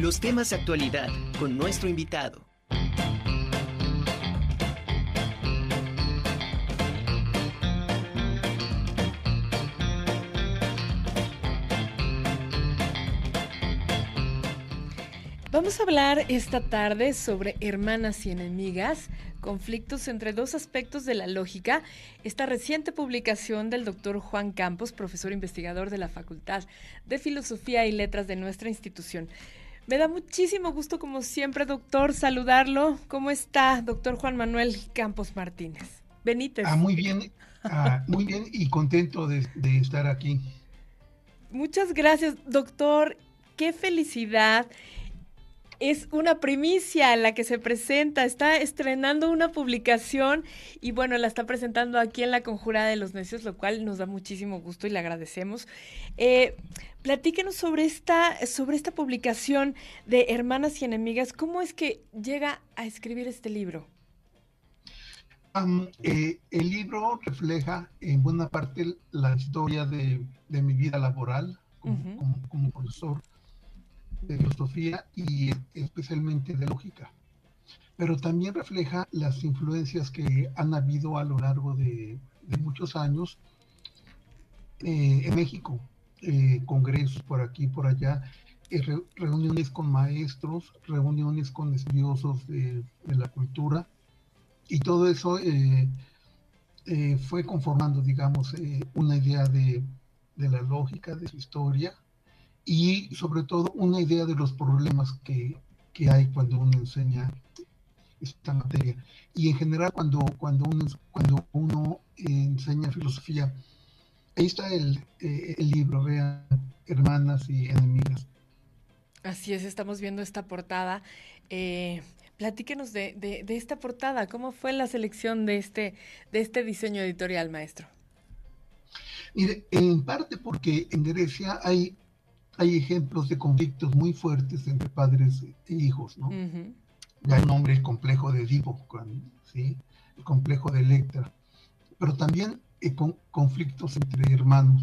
Los temas de actualidad con nuestro invitado. Vamos a hablar esta tarde sobre hermanas y enemigas, conflictos entre dos aspectos de la lógica. Esta reciente publicación del doctor Juan Campos, profesor investigador de la Facultad de Filosofía y Letras de nuestra institución. Me da muchísimo gusto, como siempre, doctor, saludarlo. ¿Cómo está, doctor Juan Manuel Campos Martínez? Benítez. Ah, muy bien, ah, muy bien y contento de estar aquí. Muchas gracias, doctor. Qué felicidad es una primicia la que se presenta, está estrenando una publicación y bueno, la está presentando aquí en la Conjurada de los Necios, lo cual nos da muchísimo gusto y le agradecemos. Eh, platíquenos sobre esta, sobre esta publicación de Hermanas y Enemigas, ¿cómo es que llega a escribir este libro? Eh, el libro refleja en buena parte la historia de, mi vida laboral como profesor de filosofía y especialmente de lógica. Pero también refleja las influencias que han habido a lo largo de, muchos años eh, en México, eh, congresos por aquí, por allá, eh, reuniones con maestros, reuniones con estudiosos de, la cultura, y todo eso fue conformando, digamos, una idea de, de la lógica, de su historia, y sobre todo una idea de los problemas que, que hay cuando uno enseña esta materia. Y en general cuando, cuando, uno, cuando uno enseña filosofía, ahí está el, eh, el libro, vean, Hermanas y Enemigas. Así es, estamos viendo esta portada. Eh, platíquenos de, de, de, esta portada, ¿cómo fue la selección de este, de este diseño editorial, maestro? Mire, en parte porque en Grecia hay hay ejemplos de conflictos muy fuertes entre padres e hijos, ¿no? Ya el nombre el complejo de Edipo, ¿sí? El complejo de Electra. Pero también hay conflictos entre hermanos.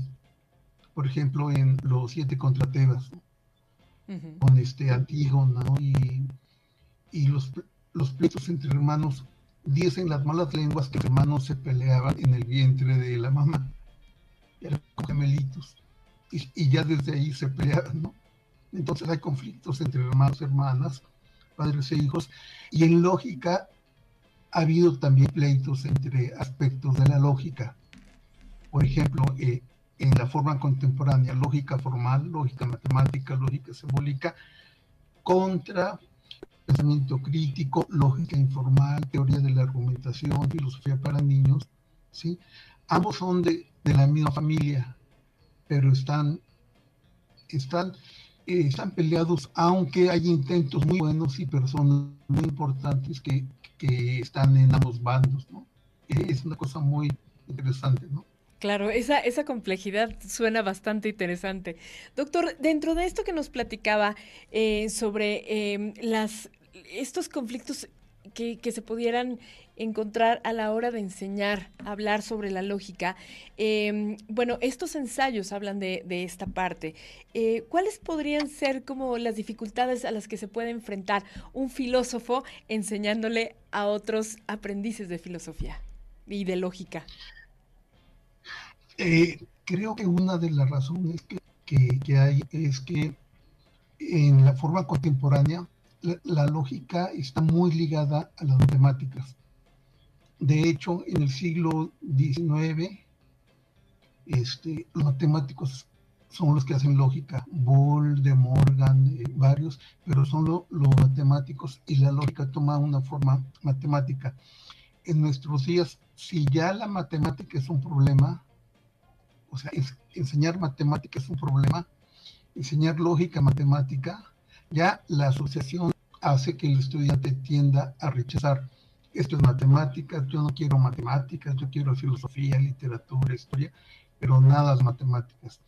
Por ejemplo, en los siete contra Tebas, con este Antígona, ¿no? Y, y los, los pleitos entre hermanos dicen las malas lenguas que los hermanos se peleaban en el vientre de la mamá. Eran gemelitos y, ya desde ahí se pelean, ¿no? Entonces hay conflictos entre hermanos, hermanas, padres e hijos, y en lógica ha habido también pleitos entre aspectos de la lógica. Por ejemplo, eh, en la forma contemporánea, lógica formal, lógica matemática, lógica simbólica, contra pensamiento crítico, lógica informal, teoría de la argumentación, filosofía para niños, ¿sí? Ambos son de, de la misma familia, pero están, están, eh, están peleados, aunque hay intentos muy buenos y personas muy importantes que, que están en ambos bandos, ¿no? Eh, es una cosa muy interesante, ¿no? Claro, esa, esa complejidad suena bastante interesante. Doctor, dentro de esto que nos platicaba eh, sobre las, estos conflictos que, se pudieran encontrar a la hora de enseñar, hablar sobre la lógica. Em, bueno, estos ensayos hablan de, esta parte. Eh, ¿Cuáles podrían ser como las dificultades a las que se puede enfrentar un filósofo enseñándole a otros aprendices de filosofía y de lógica? Eh, creo que una de las razones que, hay es que en la forma contemporánea la lógica está muy ligada a las matemáticas de hecho, en el siglo XIX, este, los matemáticos son los que hacen lógica, Boole, De Morgan, eh, varios, pero son los matemáticos y la lógica toma una forma matemática. En nuestros días, si ya la matemática es un problema, o sea, enseñar matemática es un problema, enseñar lógica matemática, ya la asociación hace que el estudiante tienda a rechazar esto es matemáticas, yo no quiero matemáticas, yo quiero filosofía, literatura, historia, pero nada de matemáticas.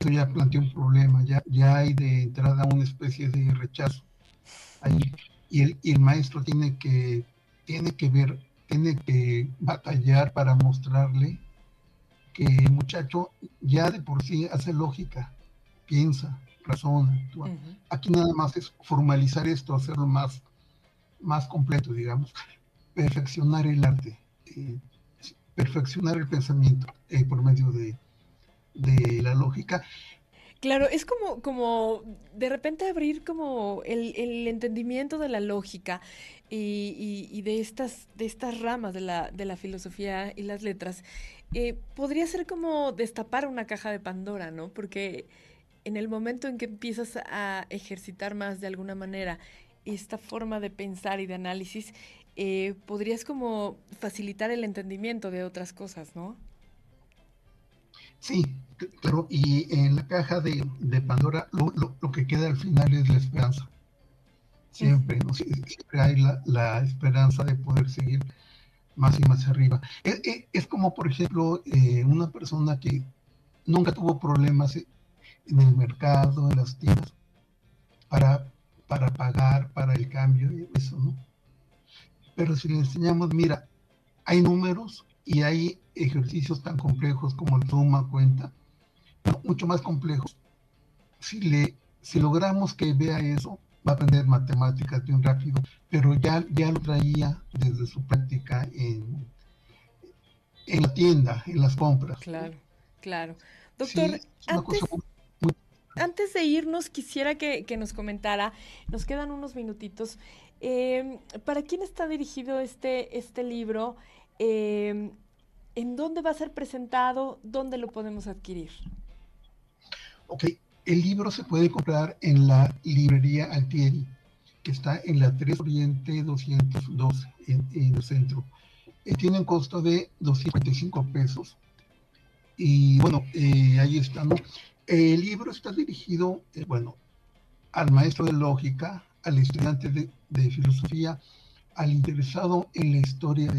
Eso ya plantea un problema, ya, ya hay de entrada una especie de rechazo ahí, y el, y el maestro tiene que, tiene que ver, tiene que batallar para mostrarle que el muchacho ya de por sí hace lógica, piensa, actúa. Aquí nada más es formalizar esto, hacerlo más, más completo, digamos, perfeccionar el arte, eh, perfeccionar el pensamiento eh, por medio de, de la lógica Claro, es como, como de repente abrir como el, el entendimiento de la lógica y, y, de, estas, de estas ramas de la, de la filosofía y las letras. Eh, podría ser como destapar una caja de Pandora, ¿no? Porque en el momento en que empiezas a ejercitar más de alguna manera esta forma de pensar y de análisis, eh, podrías como facilitar el entendimiento de otras cosas, ¿no? Sí, claro, y en la caja de, Pandora lo, que queda al final es la esperanza. Siempre, ¿no? siempre hay la, esperanza de poder seguir más y más arriba. Es, e, es, como, por ejemplo, eh, una persona que nunca tuvo problemas en el mercado, en las tiendas, para, para pagar, para el cambio, eso, ¿no? Pero si le enseñamos, mira, hay números y hay ejercicios tan complejos como el suma, cuenta, mucho más complejos. Si, le, si logramos que vea eso, va a aprender matemáticas bien rápido, pero ya, ya lo traía desde su práctica en, en la tienda, en las compras. Claro, claro. Doctor, antes, de irnos, quisiera que, nos comentara, nos quedan unos minutitos, eh, ¿para quién está dirigido este, este libro? Eh, ¿En dónde va a ser presentado? ¿Dónde lo podemos adquirir? Ok, el libro se puede comprar en la librería Altieri, que está en la 3 Oriente 212, en, el centro. Eh, tiene un costo de 255 pesos. Y bueno, eh, ahí está, El libro está dirigido, eh, bueno, al maestro de lógica, al estudiante de, filosofía, al interesado en la historia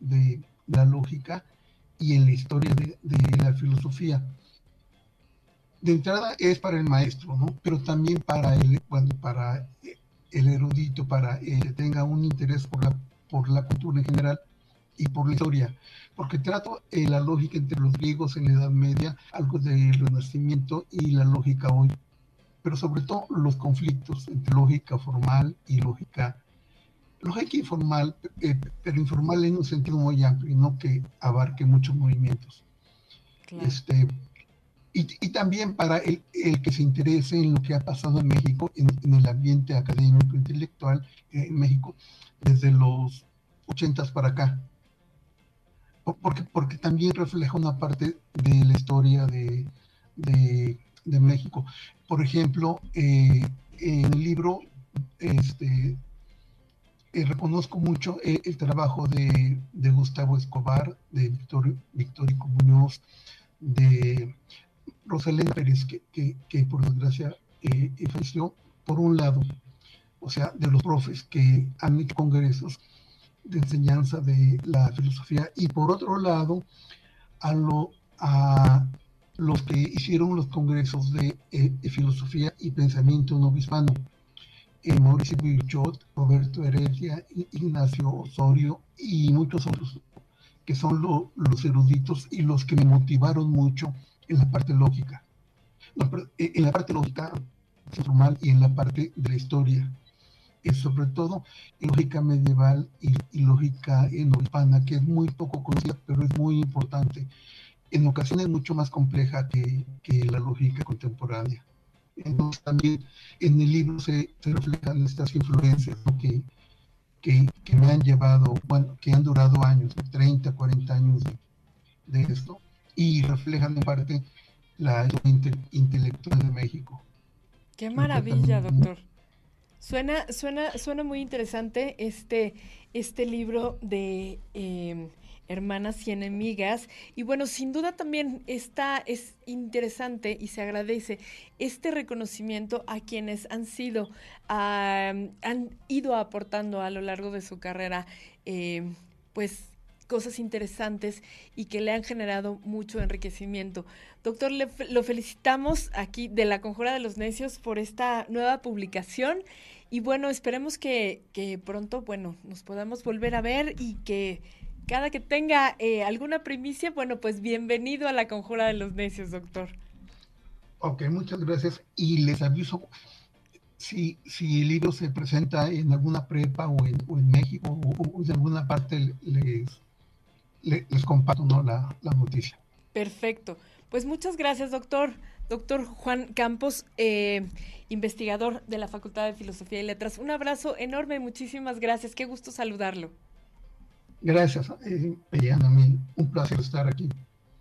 de, la lógica y en la historia de, la filosofía. De entrada es para el maestro, ¿no? Pero también para el, bueno, para el erudito, para que tenga un interés por la cultura en general y por la historia. Porque trato eh, la lógica entre los griegos en la Edad Media, algo del Renacimiento y la lógica hoy. Pero sobre todo los conflictos entre lógica formal y lógica lógica informal, eh, pero informal en un sentido muy amplio, no que abarque muchos movimientos. Este, y, también para el, que se interese en lo que ha pasado en México, en, el ambiente académico, intelectual eh, en México, desde los ochentas para acá. Porque, porque también refleja una parte de la historia de, de, México. Por ejemplo, eh, en el libro este, eh, reconozco mucho eh, el trabajo de, Gustavo Escobar, de Victorio, Victorico Muñoz, de Rosalén Pérez, que, por desgracia eh, por un lado, o sea, de los profes que han hecho congresos de enseñanza de la filosofía, y por otro lado, a, lo, a los que hicieron los congresos de, filosofía y pensamiento no hispano Mauricio Virchot, Roberto Heredia, Ignacio Osorio y muchos otros, que son los eruditos y los que me motivaron mucho en la parte lógica. Eh, en la parte lógica formal y en la parte de la historia. Y sobre todo en lógica medieval y, lógica hispana, que es muy poco conocida, pero es muy importante. En ocasiones mucho más compleja que la lógica contemporánea. Entonces también en el libro se, reflejan estas influencias que, que, me han llevado, bueno, que han durado años, 30, 40 años de, esto, y reflejan en parte la intelectual de México. Qué maravilla, doctor. Suena, suena, suena muy interesante este, este libro de eh, hermanas y enemigas. Y bueno, sin duda también está, es interesante y se agradece este reconocimiento a quienes han sido, han ido aportando a lo largo de su carrera, eh, pues cosas interesantes y que le han generado mucho enriquecimiento. Doctor, le, lo felicitamos aquí de la Conjura de los Necios por esta nueva publicación y bueno, esperemos que, pronto, bueno, nos podamos volver a ver y que cada que tenga eh, alguna primicia, bueno, pues bienvenido a la Conjura de los Necios, doctor. Ok, muchas gracias. Y les aviso, si, si el libro se presenta en alguna prepa o en, o en México o, en alguna parte les, les, comparto ¿no? la, la, noticia. Perfecto. Pues muchas gracias, doctor. Doctor Juan Campos, eh, investigador de la Facultad de Filosofía y Letras. Un abrazo enorme, muchísimas gracias. Qué gusto saludarlo. Gracias, eh, a mí un placer estar aquí.